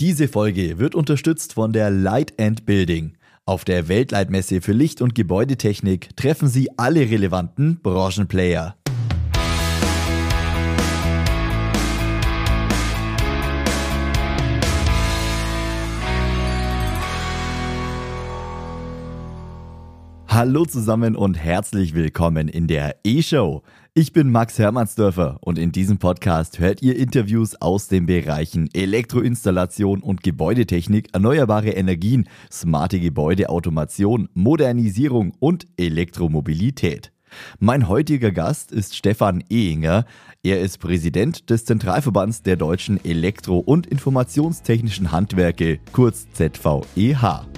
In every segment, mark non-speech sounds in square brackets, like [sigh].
Diese Folge wird unterstützt von der Light and Building. Auf der Weltleitmesse für Licht- und Gebäudetechnik treffen Sie alle relevanten Branchenplayer. Hallo zusammen und herzlich willkommen in der E-Show. Ich bin Max Hermannsdörfer und in diesem Podcast hört ihr Interviews aus den Bereichen Elektroinstallation und Gebäudetechnik, erneuerbare Energien, smarte Gebäudeautomation, Modernisierung und Elektromobilität. Mein heutiger Gast ist Stefan Ehinger. Er ist Präsident des Zentralverbands der deutschen Elektro- und Informationstechnischen Handwerke, kurz ZVEH.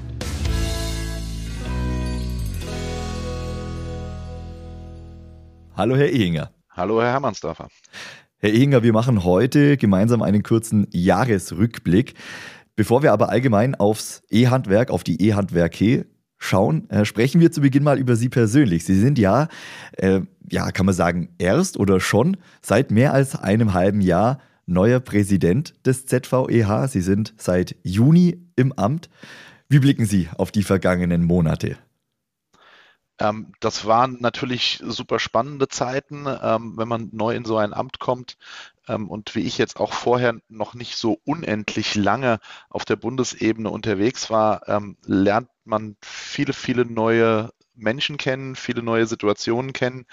Hallo, Herr Ehinger. Hallo, Herr Hermannsdorfer. Herr Ehinger, wir machen heute gemeinsam einen kurzen Jahresrückblick. Bevor wir aber allgemein aufs E-Handwerk, auf die E-Handwerke schauen, äh, sprechen wir zu Beginn mal über Sie persönlich. Sie sind ja, äh, ja, kann man sagen, erst oder schon seit mehr als einem halben Jahr neuer Präsident des ZVEH. Sie sind seit Juni im Amt. Wie blicken Sie auf die vergangenen Monate? Ähm, das waren natürlich super spannende Zeiten, ähm, wenn man neu in so ein Amt kommt. Ähm, und wie ich jetzt auch vorher noch nicht so unendlich lange auf der Bundesebene unterwegs war, ähm, lernt man viele, viele neue Menschen kennen, viele neue Situationen kennen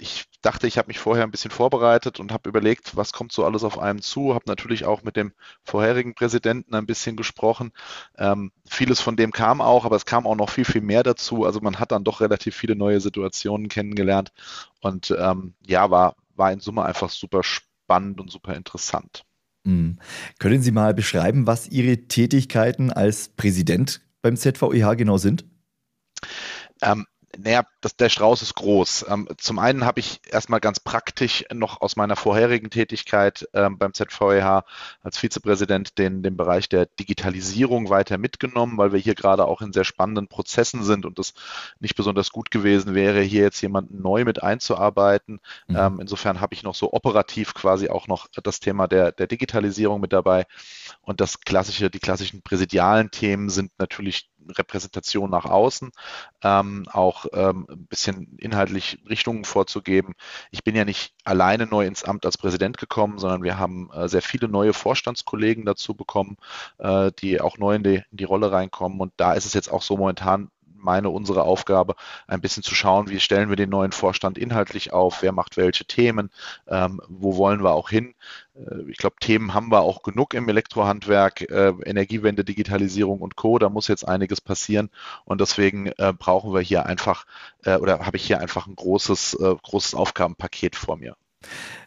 ich dachte, ich habe mich vorher ein bisschen vorbereitet und habe überlegt, was kommt so alles auf einem zu. Habe natürlich auch mit dem vorherigen Präsidenten ein bisschen gesprochen. Ähm, vieles von dem kam auch, aber es kam auch noch viel, viel mehr dazu. Also man hat dann doch relativ viele neue Situationen kennengelernt und ähm, ja, war, war in Summe einfach super spannend und super interessant. Mhm. Können Sie mal beschreiben, was Ihre Tätigkeiten als Präsident beim ZVEH genau sind? Ähm, naja, das, der Strauß ist groß. Ähm, zum einen habe ich erstmal ganz praktisch noch aus meiner vorherigen Tätigkeit ähm, beim ZVEH als Vizepräsident den, den Bereich der Digitalisierung weiter mitgenommen, weil wir hier gerade auch in sehr spannenden Prozessen sind und es nicht besonders gut gewesen wäre, hier jetzt jemanden neu mit einzuarbeiten. Mhm. Ähm, insofern habe ich noch so operativ quasi auch noch das Thema der, der Digitalisierung mit dabei. Und das klassische, die klassischen präsidialen Themen sind natürlich Repräsentation nach außen, ähm, auch ähm, ein bisschen inhaltlich Richtungen vorzugeben. Ich bin ja nicht alleine neu ins Amt als Präsident gekommen, sondern wir haben äh, sehr viele neue Vorstandskollegen dazu bekommen, äh, die auch neu in die, in die Rolle reinkommen. Und da ist es jetzt auch so momentan meine, unsere Aufgabe, ein bisschen zu schauen, wie stellen wir den neuen Vorstand inhaltlich auf, wer macht welche Themen, ähm, wo wollen wir auch hin. Äh, ich glaube, Themen haben wir auch genug im Elektrohandwerk, äh, Energiewende, Digitalisierung und Co. Da muss jetzt einiges passieren und deswegen äh, brauchen wir hier einfach äh, oder habe ich hier einfach ein großes, äh, großes Aufgabenpaket vor mir.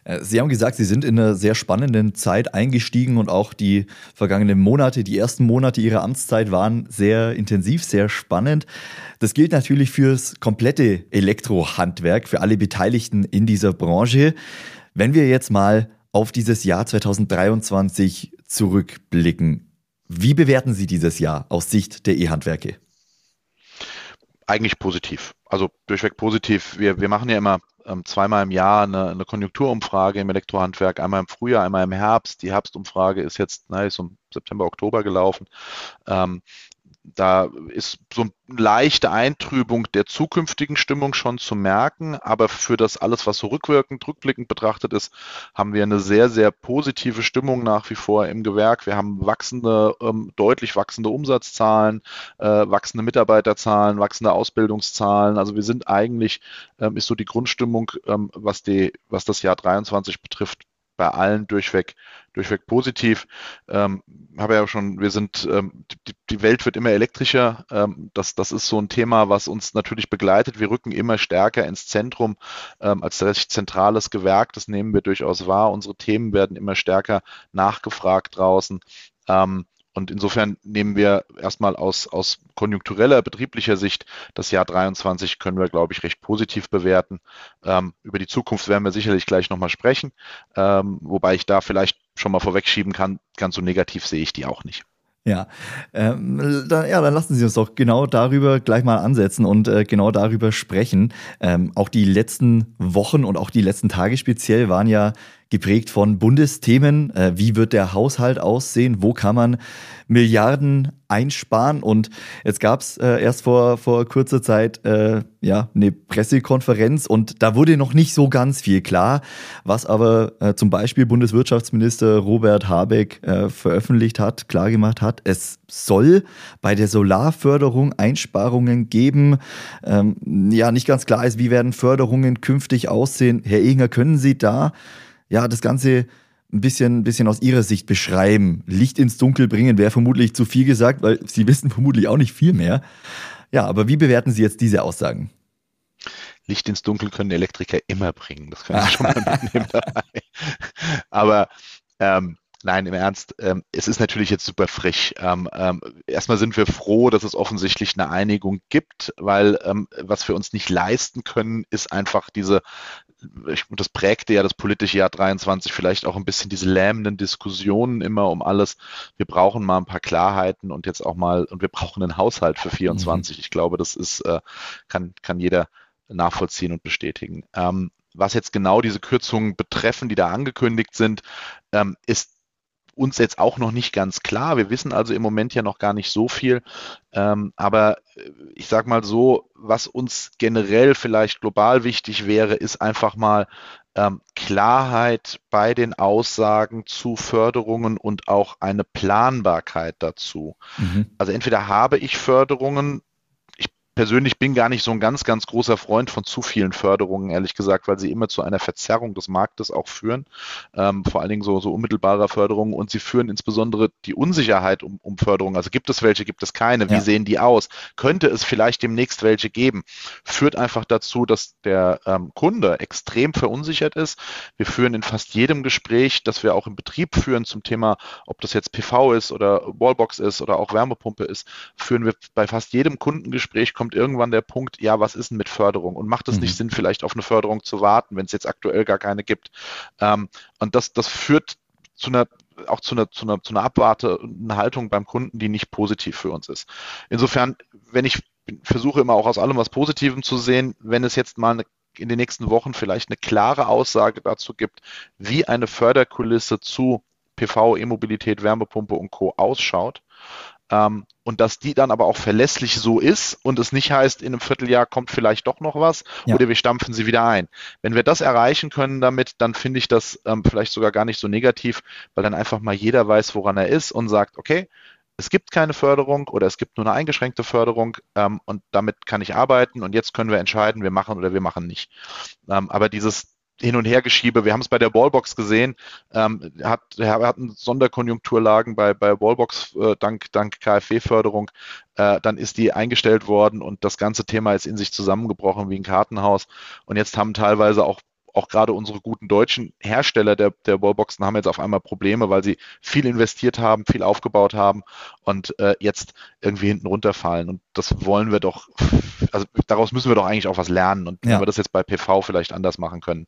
Äh, Sie haben gesagt, Sie sind in einer sehr spannenden Zeit eingestiegen und auch die vergangenen Monate, die ersten Monate Ihrer Amtszeit waren sehr intensiv, sehr spannend. Das gilt natürlich fürs komplette Elektrohandwerk, für alle Beteiligten in dieser Branche. Wenn wir jetzt mal auf dieses Jahr 2023 zurückblicken, wie bewerten Sie dieses Jahr aus Sicht der E-Handwerke? Eigentlich positiv. Also durchweg positiv. Wir, wir machen ja immer ähm, zweimal im Jahr eine, eine, Konjunkturumfrage im Elektrohandwerk, einmal im Frühjahr, einmal im Herbst. Die Herbstumfrage ist jetzt, na, ist um September, Oktober gelaufen. Ähm, da ist so eine leichte Eintrübung der zukünftigen Stimmung schon zu merken, aber für das alles, was so rückwirkend, rückblickend betrachtet ist, haben wir eine sehr, sehr positive Stimmung nach wie vor im Gewerk. Wir haben wachsende, ähm, deutlich wachsende Umsatzzahlen, äh, wachsende Mitarbeiterzahlen, wachsende Ausbildungszahlen. Also wir sind eigentlich, ähm, ist so die Grundstimmung, ähm, was die, was das Jahr 23 betrifft, bei allen durchweg, durchweg positiv. Ähm, habe ja schon, wir sind, ähm, die, die, Welt wird immer elektrischer. Ähm, das, das ist so ein Thema, was uns natürlich begleitet. Wir rücken immer stärker ins Zentrum ähm, als recht zentrales Gewerk. Das nehmen wir durchaus wahr. Unsere Themen werden immer stärker nachgefragt draußen. Ähm, und insofern nehmen wir erstmal aus, aus konjunktureller, betrieblicher Sicht das Jahr 23 können wir, glaube ich, recht positiv bewerten. Ähm, über die Zukunft werden wir sicherlich gleich nochmal sprechen, ähm, wobei ich da vielleicht schon mal vorwegschieben kann, ganz so negativ sehe ich die auch nicht. Ja, ähm, dann, ja, dann lassen Sie uns doch genau darüber gleich mal ansetzen und äh, genau darüber sprechen. Ähm, auch die letzten Wochen und auch die letzten Tage speziell waren ja geprägt von Bundesthemen. Äh, wie wird der Haushalt aussehen? Wo kann man Milliarden einsparen? Und jetzt gab es äh, erst vor, vor kurzer Zeit äh, ja, eine Pressekonferenz und da wurde noch nicht so ganz viel klar, was aber zum Beispiel Bundeswirtschaftsminister Robert Habeck veröffentlicht hat, klargemacht hat. Es soll bei der Solarförderung Einsparungen geben. Ähm, ja, nicht ganz klar ist, wie werden Förderungen künftig aussehen. Herr Ehinger, können Sie da ja, das Ganze ein bisschen, ein bisschen aus Ihrer Sicht beschreiben. Licht ins Dunkel bringen wäre vermutlich zu viel gesagt, weil Sie [laughs] wissen vermutlich auch nicht viel mehr. Ja, aber wie bewerten Sie jetzt diese Aussagen? Licht ins Dunkel können Elektriker immer bringen. Das können Sie schon mal mitnehmen dabei. [laughs] Aber ähm, Nein, im Ernst, ähm, es ist natürlich jetzt super frisch. Ähm, ähm, erstmal sind wir froh, dass es offensichtlich eine Einigung gibt, weil ähm, was wir uns nicht leisten können, ist einfach diese, ich, das prägte ja das politische Jahr 23 vielleicht auch ein bisschen diese lähmenden Diskussionen immer um alles. Wir brauchen mal ein paar Klarheiten und jetzt auch mal, und wir brauchen einen Haushalt für 24. Mhm. Ich glaube, das ist, äh, kann, kann jeder nachvollziehen und bestätigen. Ähm, was jetzt genau diese Kürzungen betreffen, die da angekündigt sind, ähm, ist uns jetzt auch noch nicht ganz klar. Wir wissen also im Moment ja noch gar nicht so viel. Ähm, aber äh, ich sage mal so, was uns generell vielleicht global wichtig wäre, ist einfach mal ähm, Klarheit bei den Aussagen zu Förderungen und auch eine Planbarkeit dazu. Mhm. Also entweder habe ich Förderungen, persönlich bin gar nicht so ein ganz, ganz großer Freund von zu vielen Förderungen, ehrlich gesagt, weil sie immer zu einer Verzerrung des Marktes auch führen. Ähm, vor allen Dingen so, so unmittelbarer Förderungen und sie führen insbesondere die Unsicherheit um, um Förderung. Also gibt es welche, gibt es keine? Wie ja. sehen die aus? Könnte es vielleicht demnächst welche geben? Führt einfach dazu, dass der ähm, Kunde extrem verunsichert ist. Wir führen in fast jedem Gespräch, das wir auch im Betrieb führen zum Thema, ob das jetzt PV ist oder Wallbox ist oder auch Wärmepumpe ist, führen wir bei fast jedem Kundengespräch kommt irgendwann der Punkt, ja, was ist denn mit Förderung? Und macht es mhm. nicht Sinn, vielleicht auf eine Förderung zu warten, wenn es jetzt aktuell gar keine gibt? Ähm, und das, das führt zu einer auch zu einer, zu einer, zu einer abwartenden Haltung beim Kunden, die nicht positiv für uns ist. Insofern, wenn ich versuche immer auch aus allem was Positivem zu sehen, wenn es jetzt mal eine, in den nächsten Wochen vielleicht eine klare Aussage dazu gibt, wie eine Förderkulisse zu PV, E-Mobilität, Wärmepumpe und Co. ausschaut, ähm, und dass die dann aber auch verlässlich so ist und es nicht heißt, in einem Vierteljahr kommt vielleicht doch noch was ja. oder wir stampfen sie wieder ein. Wenn wir das erreichen können damit, dann finde ich das ähm, vielleicht sogar gar nicht so negativ, weil dann einfach mal jeder weiß, woran er ist und sagt, okay, es gibt keine Förderung oder es gibt nur eine eingeschränkte Förderung ähm, und damit kann ich arbeiten und jetzt können wir entscheiden, wir machen oder wir machen nicht. Ähm, aber dieses hin und her geschiebe. Wir haben es bei der Wallbox gesehen. Ähm, hat, hatten Sonderkonjunkturlagen bei, bei Wallbox äh, dank, dank KfW-Förderung. Äh, dann ist die eingestellt worden und das ganze Thema ist in sich zusammengebrochen wie ein Kartenhaus. Und jetzt haben teilweise auch auch gerade unsere guten deutschen Hersteller der, der Wallboxen haben jetzt auf einmal Probleme, weil sie viel investiert haben, viel aufgebaut haben und äh, jetzt irgendwie hinten runterfallen. Und das wollen wir doch, also daraus müssen wir doch eigentlich auch was lernen. Und ja. wenn wir das jetzt bei PV vielleicht anders machen können,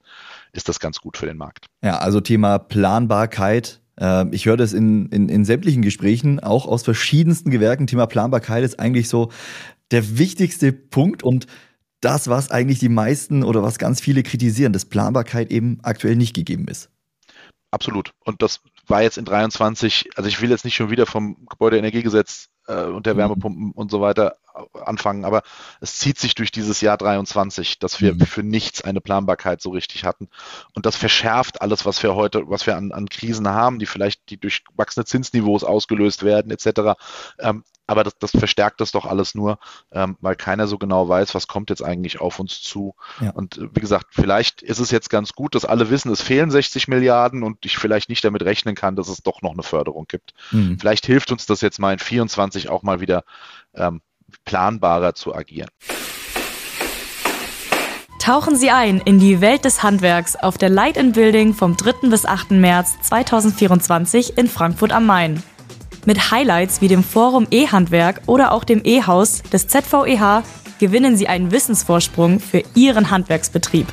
ist das ganz gut für den Markt. Ja, also Thema Planbarkeit. Ähm, ich höre das in, in, in sämtlichen Gesprächen, auch aus verschiedensten Gewerken. Thema Planbarkeit ist eigentlich so der wichtigste Punkt und das, was eigentlich die meisten oder was ganz viele kritisieren, dass Planbarkeit eben aktuell nicht gegeben ist. Absolut. Und das war jetzt in 23, also ich will jetzt nicht schon wieder vom Gebäudeenergiegesetz äh, und der mhm. Wärmepumpen und so weiter anfangen, aber es zieht sich durch dieses Jahr 23, dass wir mhm. für nichts eine Planbarkeit so richtig hatten. Und das verschärft alles, was wir heute, was wir an, an Krisen haben, die vielleicht die durch wachsende Zinsniveaus ausgelöst werden, etc. Ähm, aber das, das verstärkt das doch alles nur, ähm, weil keiner so genau weiß, was kommt jetzt eigentlich auf uns zu. Ja. Und äh, wie gesagt, vielleicht ist es jetzt ganz gut, dass alle wissen, es fehlen 60 Milliarden und ich vielleicht nicht damit rechnen kann, dass es doch noch eine Förderung gibt. Mhm. Vielleicht hilft uns das jetzt mal in 24 auch mal wieder ähm, planbarer zu agieren. Tauchen Sie ein in die Welt des Handwerks auf der Light in Building vom 3. bis 8. März 2024 in Frankfurt am Main. Mit Highlights wie dem Forum E-Handwerk oder auch dem E-Haus des ZVEH gewinnen Sie einen Wissensvorsprung für Ihren Handwerksbetrieb.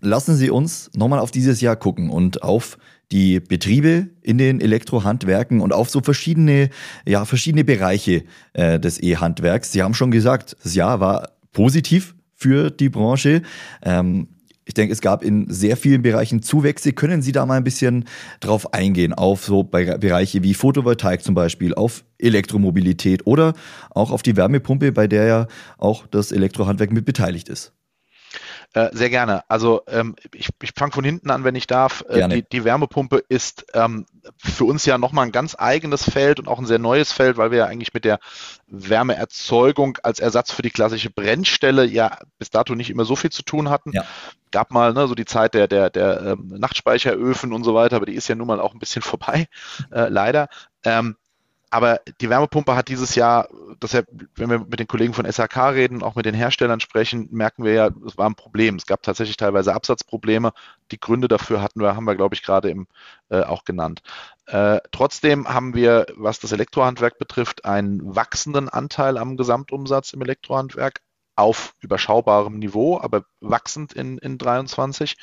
Lassen Sie uns nochmal auf dieses Jahr gucken und auf die Betriebe in den Elektrohandwerken und auf so verschiedene, ja, verschiedene Bereiche äh, des E-Handwerks. Sie haben schon gesagt, das Jahr war positiv für die Branche. Ähm, ich denke, es gab in sehr vielen Bereichen Zuwächse. Können Sie da mal ein bisschen drauf eingehen, auf so Bereiche wie Photovoltaik zum Beispiel, auf Elektromobilität oder auch auf die Wärmepumpe, bei der ja auch das Elektrohandwerk mit beteiligt ist? Äh, sehr gerne. Also ähm, ich, ich fange von hinten an, wenn ich darf. Äh, die, die, Wärmepumpe ist ähm, für uns ja nochmal ein ganz eigenes Feld und auch ein sehr neues Feld, weil wir ja eigentlich mit der Wärmeerzeugung als Ersatz für die klassische Brennstelle ja bis dato nicht immer so viel zu tun hatten. Ja. Gab mal ne, so die Zeit der, der, der ähm, Nachtspeicheröfen und so weiter, aber die ist ja nun mal auch ein bisschen [laughs] vorbei, äh, leider. Ähm, aber die Wärmepumpe hat dieses Jahr, ja, wenn wir mit den Kollegen von SAK reden, auch mit den Herstellern sprechen, merken wir ja, es war ein Problem. Es gab tatsächlich teilweise Absatzprobleme. Die Gründe dafür hatten wir, haben wir, glaube ich, gerade eben äh, auch genannt. Äh, trotzdem haben wir, was das Elektrohandwerk betrifft, einen wachsenden Anteil am Gesamtumsatz im Elektrohandwerk, auf überschaubarem Niveau, aber wachsend in, in 23,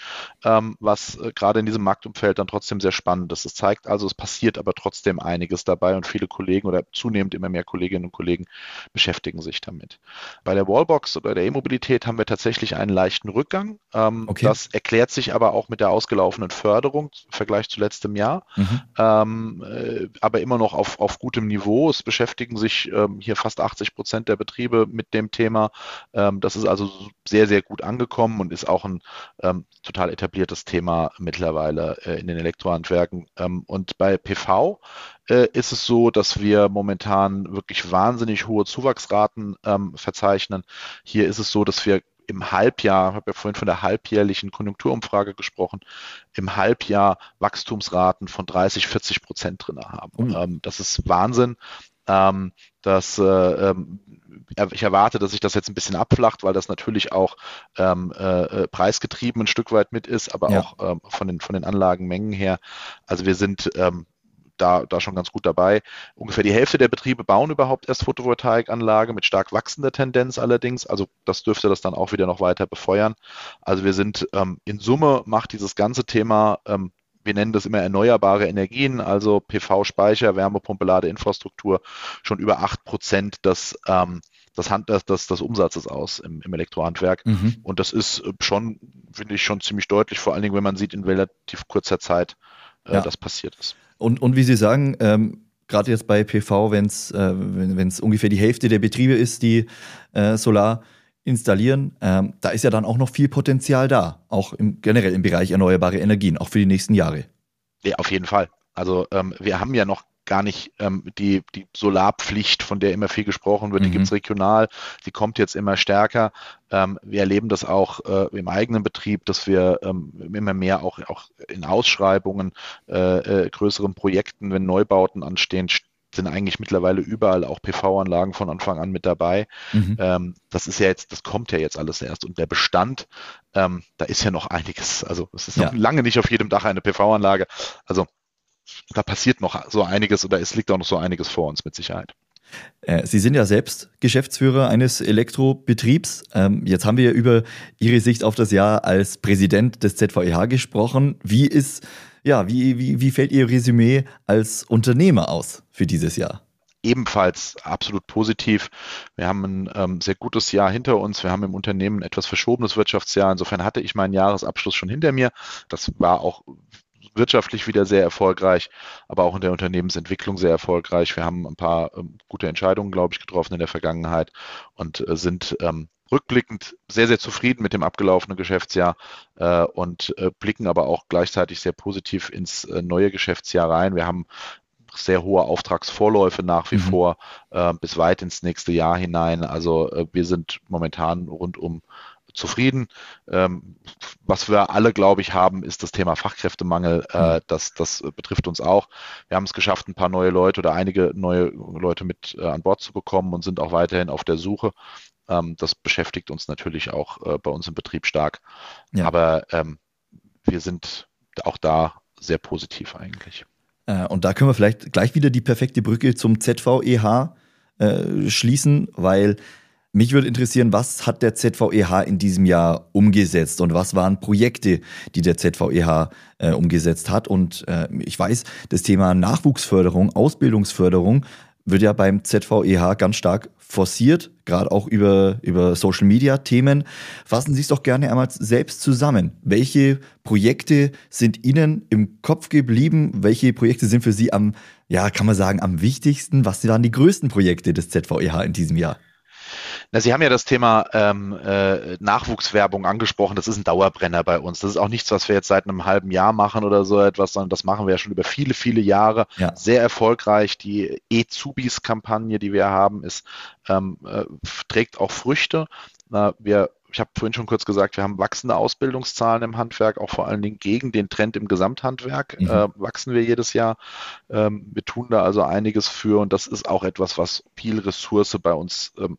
ähm, was äh, gerade in diesem Marktumfeld dann trotzdem sehr spannend ist. Es zeigt also, es passiert aber trotzdem einiges dabei und viele Kollegen oder zunehmend immer mehr Kolleginnen und Kollegen beschäftigen sich damit. Bei der Wallbox oder der E-Mobilität haben wir tatsächlich einen leichten Rückgang. Ähm, okay. Das erklärt sich aber auch mit der ausgelaufenen Förderung im Vergleich zu letztem Jahr, mhm. ähm, äh, aber immer noch auf, auf gutem Niveau. Es beschäftigen sich ähm, hier fast 80 Prozent der Betriebe mit dem Thema. Ähm, das ist also sehr, sehr gut angekommen und ist auch ein ähm, total etabliertes Thema mittlerweile äh, in den Elektrohandwerken. Ähm, und bei PV äh, ist es so, dass wir momentan wirklich wahnsinnig hohe Zuwachsraten verzeichnen. Hier ist es so, dass wir im Halbjahr, ich habe ja vorhin von der halbjährlichen Konjunkturumfrage gesprochen, im Halbjahr Wachstumsraten von 30, 40 Prozent drin haben. Mhm. das ist Wahnsinn. Das, äh, ich erwarte, dass sich das jetzt ein bisschen abflacht, weil das natürlich auch ähm, äh, preisgetrieben ein Stück weit mit ist, aber ja. auch ähm, von, den, von den Anlagenmengen her. Also wir sind ähm, da, da schon ganz gut dabei. Ungefähr die Hälfte der Betriebe bauen überhaupt erst Photovoltaikanlage mit stark wachsender Tendenz allerdings. Also das dürfte das dann auch wieder noch weiter befeuern. Also wir sind ähm, in Summe macht dieses ganze Thema ähm, wir nennen das immer erneuerbare Energien, also PV-Speicher, Wärmepumpe, Ladeinfrastruktur, schon über 8 Prozent des, ähm, des, Hand, des, des, des Umsatzes aus im, im Elektrohandwerk. Mhm. Und das ist schon, finde ich, schon ziemlich deutlich, vor allen Dingen, wenn man sieht, in relativ kurzer Zeit äh, ja. das passiert ist. Und, und wie Sie sagen, ähm, gerade jetzt bei PV, wenn's, äh, wenn es ungefähr die Hälfte der Betriebe ist, die äh, Solar installieren, ähm, da ist ja dann auch noch viel Potenzial da, auch im, generell im Bereich erneuerbare Energien, auch für die nächsten Jahre. Ja, auf jeden Fall. Also ähm, wir haben ja noch gar nicht ähm, die, die Solarpflicht, von der immer viel gesprochen wird, mhm. die gibt es regional, die kommt jetzt immer stärker. Ähm, wir erleben das auch äh, im eigenen Betrieb, dass wir ähm, immer mehr auch, auch in Ausschreibungen, äh, äh, größeren Projekten, wenn Neubauten anstehen, sind eigentlich mittlerweile überall auch PV-Anlagen von Anfang an mit dabei. Mhm. Ähm, das ist ja jetzt, das kommt ja jetzt alles erst. Und der Bestand, ähm, da ist ja noch einiges. Also es ist ja. noch lange nicht auf jedem Dach eine PV-Anlage. Also da passiert noch so einiges oder es liegt auch noch so einiges vor uns mit Sicherheit. Äh, Sie sind ja selbst Geschäftsführer eines Elektrobetriebs. Ähm, jetzt haben wir über Ihre Sicht auf das Jahr als Präsident des ZVEH gesprochen. Wie ist ja, wie, wie, wie fällt Ihr Resümee als Unternehmer aus für dieses Jahr? ebenfalls absolut positiv. Wir haben ein ähm, sehr gutes Jahr hinter uns. Wir haben im Unternehmen etwas verschobenes Wirtschaftsjahr. Insofern hatte ich meinen Jahresabschluss schon hinter mir. Das war auch wirtschaftlich wieder sehr erfolgreich, aber auch in der Unternehmensentwicklung sehr erfolgreich. Wir haben ein paar ähm, gute Entscheidungen, glaube ich, getroffen in der Vergangenheit und äh, sind ähm, rückblickend sehr, sehr zufrieden mit dem abgelaufenen Geschäftsjahr äh, und äh, blicken aber auch gleichzeitig sehr positiv ins äh, neue Geschäftsjahr rein. Wir haben sehr hohe Auftragsvorläufe nach wie mhm. vor äh, bis weit ins nächste Jahr hinein. Also äh, wir sind momentan rundum zufrieden. Ähm, was wir alle, glaube ich, haben, ist das Thema Fachkräftemangel. Äh, mhm. das, das betrifft uns auch. Wir haben es geschafft, ein paar neue Leute oder einige neue Leute mit äh, an Bord zu bekommen und sind auch weiterhin auf der Suche. Ähm, das beschäftigt uns natürlich auch äh, bei uns im Betrieb stark. Ja. Aber ähm, wir sind auch da sehr positiv eigentlich. Äh, und da können wir vielleicht gleich wieder die perfekte Brücke zum ZVEH äh, schließen, weil mich würde interessieren, was hat der ZVEH in diesem Jahr umgesetzt und was waren Projekte, die der ZVEH äh, umgesetzt hat. Und äh, ich weiß, das Thema Nachwuchsförderung, Ausbildungsförderung wird ja beim ZVEH ganz stark forciert, gerade auch über, über Social Media Themen. Fassen Sie es doch gerne einmal selbst zusammen. Welche Projekte sind Ihnen im Kopf geblieben? Welche Projekte sind für Sie am, ja, kann man sagen, am wichtigsten? Was waren die größten Projekte des ZVEH in diesem Jahr? Na, Sie haben ja das Thema ähm, äh, Nachwuchswerbung angesprochen. Das ist ein Dauerbrenner bei uns. Das ist auch nichts, was wir jetzt seit einem halben Jahr machen oder so etwas, sondern das machen wir ja schon über viele, viele Jahre. Ja. Sehr erfolgreich. Die E-Zubis-Kampagne, die wir haben, ist, ähm, äh, trägt auch Früchte. Na, wir ich habe vorhin schon kurz gesagt, wir haben wachsende Ausbildungszahlen im Handwerk, auch vor allen Dingen gegen den Trend im Gesamthandwerk mhm. äh, wachsen wir jedes Jahr. Ähm, wir tun da also einiges für und das ist auch etwas, was viel Ressource bei uns ähm,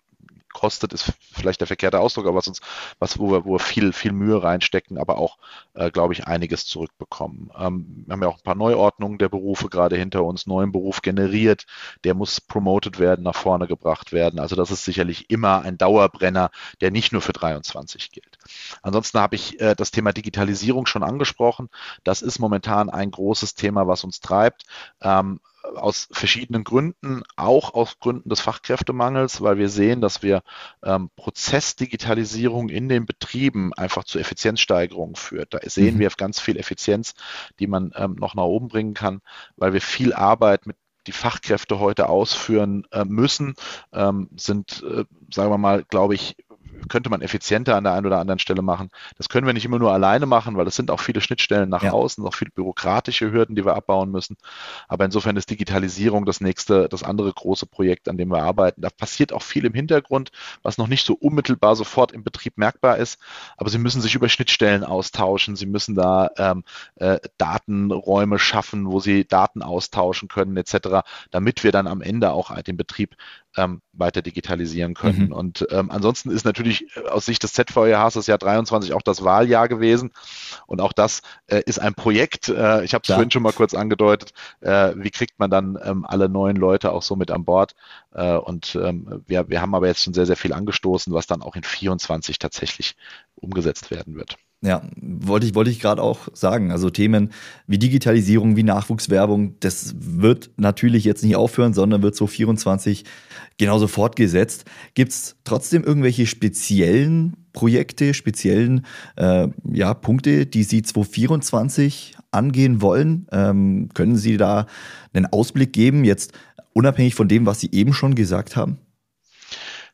kostet, ist vielleicht der verkehrte Ausdruck, aber was uns, was, wo wir, wo wir viel, viel Mühe reinstecken, aber auch, äh, glaube ich, einiges zurückbekommen. Ähm, wir haben ja auch ein paar Neuordnungen der Berufe gerade hinter uns, neuen Beruf generiert, der muss promoted werden, nach vorne gebracht werden. Also das ist sicherlich immer ein Dauerbrenner, der nicht nur für 23 gilt. Ansonsten habe ich äh, das Thema Digitalisierung schon angesprochen. Das ist momentan ein großes Thema, was uns treibt. Ähm, aus verschiedenen Gründen, auch aus Gründen des Fachkräftemangels, weil wir sehen, dass wir ähm, Prozessdigitalisierung in den Betrieben einfach zu Effizienzsteigerungen führt. Da sehen mhm. wir ganz viel Effizienz, die man ähm, noch nach oben bringen kann, weil wir viel Arbeit mit die Fachkräfte heute ausführen äh, müssen, ähm, sind, äh, sagen wir mal, glaube ich, könnte man effizienter an der einen oder anderen Stelle machen. Das können wir nicht immer nur alleine machen, weil es sind auch viele Schnittstellen nach ja. außen, auch viele bürokratische Hürden, die wir abbauen müssen. Aber insofern ist Digitalisierung das nächste, das andere große Projekt, an dem wir arbeiten. Da passiert auch viel im Hintergrund, was noch nicht so unmittelbar sofort im Betrieb merkbar ist. Aber Sie müssen sich über Schnittstellen austauschen. Sie müssen da ähm, äh, Datenräume schaffen, wo Sie Daten austauschen können, etc., damit wir dann am Ende auch den Betrieb ähm, weiter digitalisieren können. Mhm. Und ähm, ansonsten ist natürlich äh, aus Sicht des ZVEHs das Jahr 23 auch das Wahljahr gewesen. Und auch das äh, ist ein Projekt. Äh, ich habe es vorhin schon mal kurz angedeutet. Äh, wie kriegt man dann ähm, alle neuen Leute auch so mit an Bord? Äh, und ähm, wir, wir haben aber jetzt schon sehr, sehr viel angestoßen, was dann auch in 24 tatsächlich umgesetzt werden wird. Ja, wollte ich, wollte ich gerade auch sagen. Also Themen wie Digitalisierung, wie Nachwuchswerbung, das wird natürlich jetzt nicht aufhören, sondern wird so 24 genauso fortgesetzt. Gibt es trotzdem irgendwelche speziellen Projekte, speziellen äh, ja, Punkte, die Sie 2024 angehen wollen? Ähm, können Sie da einen Ausblick geben, jetzt unabhängig von dem, was Sie eben schon gesagt haben?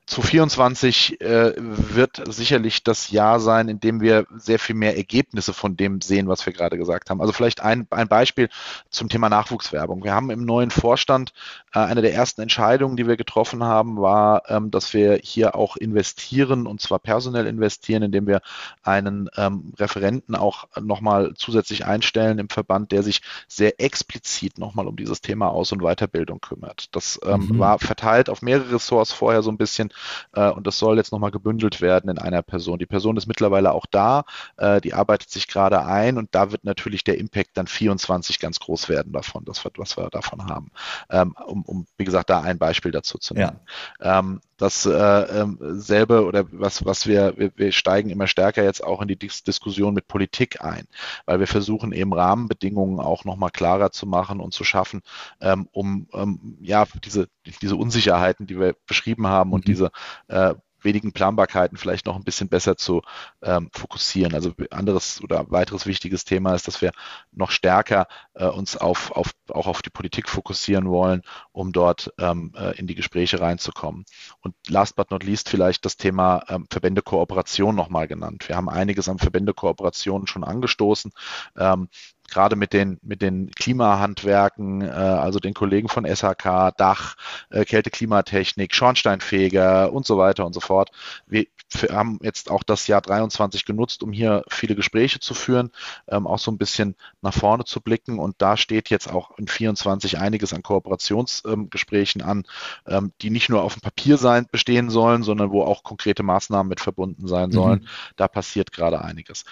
Zu 24 äh, wird sicherlich das Jahr sein, in dem wir sehr viel mehr Ergebnisse von dem sehen, was wir gerade gesagt haben. Also vielleicht ein, ein Beispiel zum Thema Nachwuchswerbung. Wir haben im neuen Vorstand äh, eine der ersten Entscheidungen, die wir getroffen haben, war, ähm, dass wir hier auch investieren und zwar personell investieren, indem wir einen ähm, Referenten auch nochmal zusätzlich einstellen im Verband, der sich sehr explizit nochmal um dieses Thema Aus- und Weiterbildung kümmert. Das ähm, mhm. war verteilt auf mehrere Ressorts vorher so ein bisschen äh, und das soll jetzt nochmal gebündelt werden in einer Person. Die Person ist mittlerweile auch da, äh, die arbeitet sich gerade ein und da wird natürlich der Impact dann 24 ganz groß werden davon, das, was wir davon haben. Ähm, um, um, wie gesagt, da ein Beispiel dazu zu nennen. Ja. Ähm, das äh, ähm, selbe oder was, was wir, wir, wir steigen immer stärker jetzt auch in die Dis Diskussion mit Politik ein, weil wir versuchen eben Rahmenbedingungen auch nochmal klarer zu machen und zu schaffen, ähm, um ähm, ja diese, diese Unsicherheiten, die wir beschrieben haben und mhm. diese äh, wenigen Planbarkeiten vielleicht noch ein bisschen besser zu ähm, fokussieren. Also anderes oder weiteres wichtiges Thema ist, dass wir noch stärker äh, uns auf, auf, auch auf die Politik fokussieren wollen, um dort ähm, äh, in die Gespräche reinzukommen. Und last but not least vielleicht das Thema ähm, Verbändekooperation nochmal genannt. Wir haben einiges an Verbändekooperationen schon angestoßen. Ähm, gerade mit den, mit den Klimahandwerken, äh, also den Kollegen von SHK, Dach, äh, Kälte-Klimatechnik, Schornsteinfeger und so weiter und so fort. Wir haben jetzt auch das Jahr 23 genutzt, um hier viele Gespräche zu führen, ähm, auch so ein bisschen nach vorne zu blicken. Und da steht jetzt auch in 24 einiges an Kooperationsgesprächen ähm, an, ähm, die nicht nur auf dem Papier sein, bestehen sollen, sondern wo auch konkrete Maßnahmen mit verbunden sein sollen. Mhm. Da passiert gerade einiges.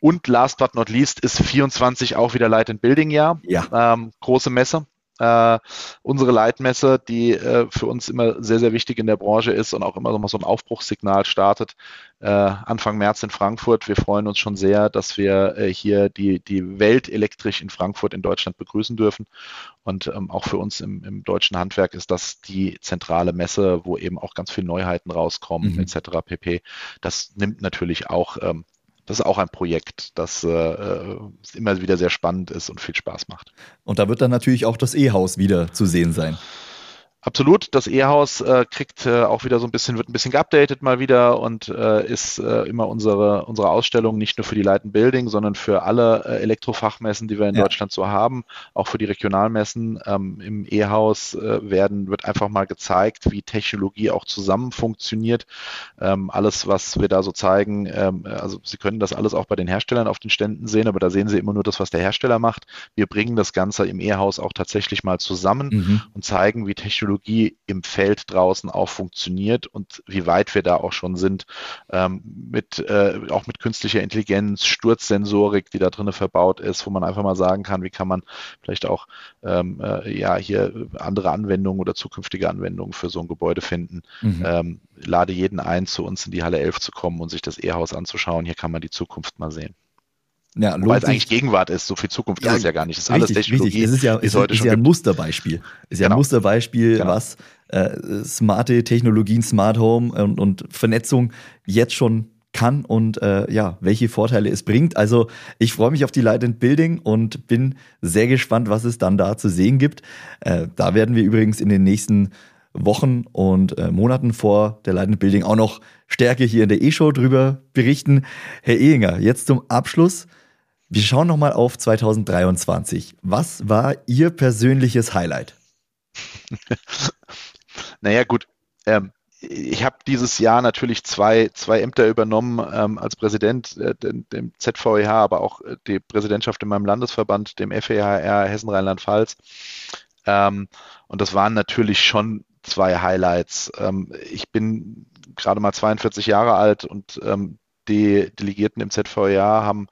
Und last but not least ist 24 auch wieder Light and Building Jahr. Ja. Ähm, große Messe. Äh, unsere Leitmesse, die äh, für uns immer sehr, sehr wichtig in der Branche ist und auch immer so, mal so ein Aufbruchssignal startet, äh, Anfang März in Frankfurt. Wir freuen uns schon sehr, dass wir äh, hier die, die Welt elektrisch in Frankfurt in Deutschland begrüßen dürfen. Und ähm, auch für uns im, im deutschen Handwerk ist das die zentrale Messe, wo eben auch ganz viele Neuheiten rauskommen, mhm. etc. pp. Das nimmt natürlich auch ähm, das ist auch ein Projekt, das äh, äh, immer wieder sehr spannend ist und viel Spaß macht. Und da wird dann natürlich auch das E-Haus wieder zu sehen sein. Absolut, das E-Haus äh, kriegt äh, auch wieder so ein bisschen, wird ein bisschen geupdatet mal wieder und äh, ist äh, immer unsere, unsere Ausstellung nicht nur für die Light Building, sondern für alle äh, Elektrofachmessen, die wir in ja. Deutschland so haben, auch für die Regionalmessen. Ähm, Im E-Haus äh, werden, wird einfach mal gezeigt, wie Technologie auch zusammen funktioniert. Ähm, alles, was wir da so zeigen, ähm, also Sie können das alles auch bei den Herstellern auf den Ständen sehen, aber da sehen Sie immer nur das, was der Hersteller macht. Wir bringen das Ganze im E-Haus auch tatsächlich mal zusammen mhm. und zeigen, wie Technologie Technologie im Feld draußen auch funktioniert und wie weit wir da auch schon sind ähm, mit äh, auch mit künstlicher Intelligenz, Sturzsensorik, die da drin verbaut ist, wo man einfach mal sagen kann, wie kann man vielleicht auch ähm, äh, ja hier andere Anwendungen oder zukünftige Anwendungen für so ein Gebäude finden. Mhm. Ähm, lade jeden ein, zu uns in die Halle 11 zu kommen und sich das E-Haus anzuschauen. Hier kann man die Zukunft mal sehen. Ja, Weil es eigentlich Gegenwart ist, so viel Zukunft ja, ist es ja gar nicht. Es ist richtig, alles Technologie. Richtig. Es ist ja, ist, heute ist ja ein Musterbeispiel. Es ist ja genau. ein Musterbeispiel, genau. was äh, smarte Technologien, Smart Home und, und Vernetzung jetzt schon kann und äh, ja, welche Vorteile es bringt. Also ich freue mich auf die Light and Building und bin sehr gespannt, was es dann da zu sehen gibt. Äh, da werden wir übrigens in den nächsten Wochen und äh, Monaten vor der Light and Building auch noch stärker hier in der E-Show drüber berichten. Herr Ehinger, jetzt zum Abschluss. Wir schauen nochmal auf 2023. Was war Ihr persönliches Highlight? [laughs] naja, gut. Ähm, ich habe dieses Jahr natürlich zwei, zwei Ämter übernommen ähm, als Präsident äh, dem, ZVEH, aber auch äh, die Präsidentschaft in meinem Landesverband, dem FEHR Hessen-Rheinland-Pfalz. Ähm, und das waren natürlich schon zwei Highlights. Ähm, ich bin gerade mal 42 Jahre alt und ähm, die Delegierten im ZVEH haben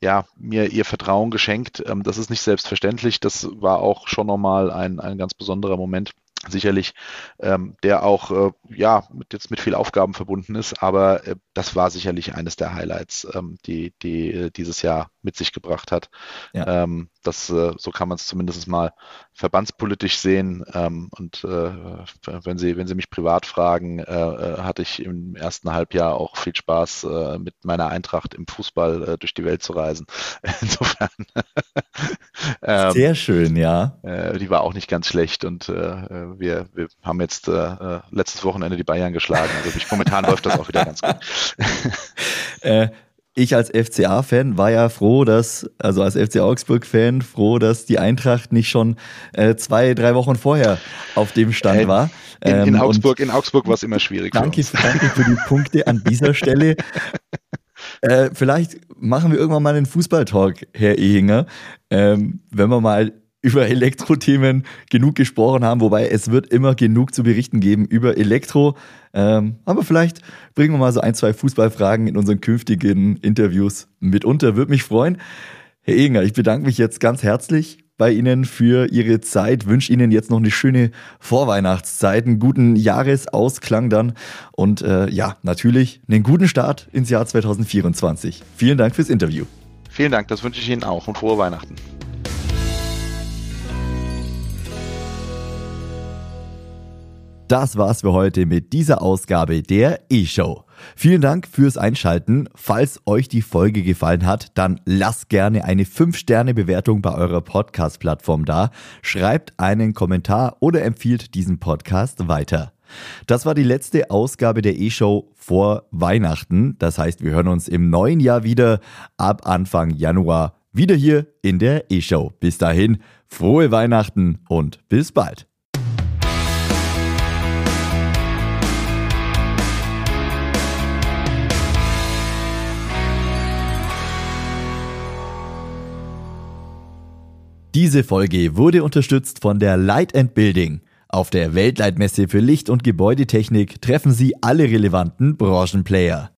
ja, mir ihr Vertrauen geschenkt. Ähm, das ist nicht selbstverständlich. Das war auch schon nochmal ein, ein ganz besonderer Moment sicherlich, ähm, der auch äh, ja mit, jetzt mit viel Aufgaben verbunden ist, aber äh, das war sicherlich eines der Highlights, ähm, die, die äh, dieses Jahr mit sich gebracht hat. Ja. Ähm, das, äh, so kann man es zumindest mal verbandspolitisch sehen. Ähm, und äh, wenn Sie, wenn Sie mich privat fragen, äh, hatte ich im ersten Halbjahr auch viel Spaß, mit meiner Eintracht im Fußball durch die Welt zu reisen. [laughs] Insofern. [laughs] ähm, Sehr schön, ja. die war auch nicht ganz schlecht und wir, wir haben jetzt letztes Wochenende die Bayern geschlagen. Also momentan [laughs] läuft das auch wieder ganz gut. Ich als FCA-Fan war ja froh, dass, also als FC Augsburg-Fan, froh, dass die Eintracht nicht schon äh, zwei, drei Wochen vorher auf dem Stand äh, war. In, in ähm, Augsburg, in Augsburg war es immer schwierig. Danke, für danke für die Punkte an dieser Stelle. [laughs] Äh, vielleicht machen wir irgendwann mal einen Fußballtalk, Herr Ehinger, ähm, wenn wir mal über Elektro-Themen genug gesprochen haben, wobei es wird immer genug zu berichten geben über Elektro. Ähm, aber vielleicht bringen wir mal so ein, zwei Fußballfragen in unseren künftigen Interviews mit unter. Würde mich freuen. Herr Eger, ich bedanke mich jetzt ganz herzlich bei Ihnen für Ihre Zeit, wünsche Ihnen jetzt noch eine schöne Vorweihnachtszeit, einen guten Jahresausklang dann und äh, ja, natürlich einen guten Start ins Jahr 2024. Vielen Dank fürs Interview. Vielen Dank, das wünsche ich Ihnen auch und frohe Weihnachten. Das war's für heute mit dieser Ausgabe der E-Show. Vielen Dank fürs Einschalten. Falls euch die Folge gefallen hat, dann lasst gerne eine 5-Sterne-Bewertung bei eurer Podcast-Plattform da, schreibt einen Kommentar oder empfiehlt diesen Podcast weiter. Das war die letzte Ausgabe der E-Show vor Weihnachten. Das heißt, wir hören uns im neuen Jahr wieder ab Anfang Januar wieder hier in der E-Show. Bis dahin, frohe Weihnachten und bis bald. Diese Folge wurde unterstützt von der Light and Building. Auf der Weltleitmesse für Licht- und Gebäudetechnik treffen Sie alle relevanten Branchenplayer.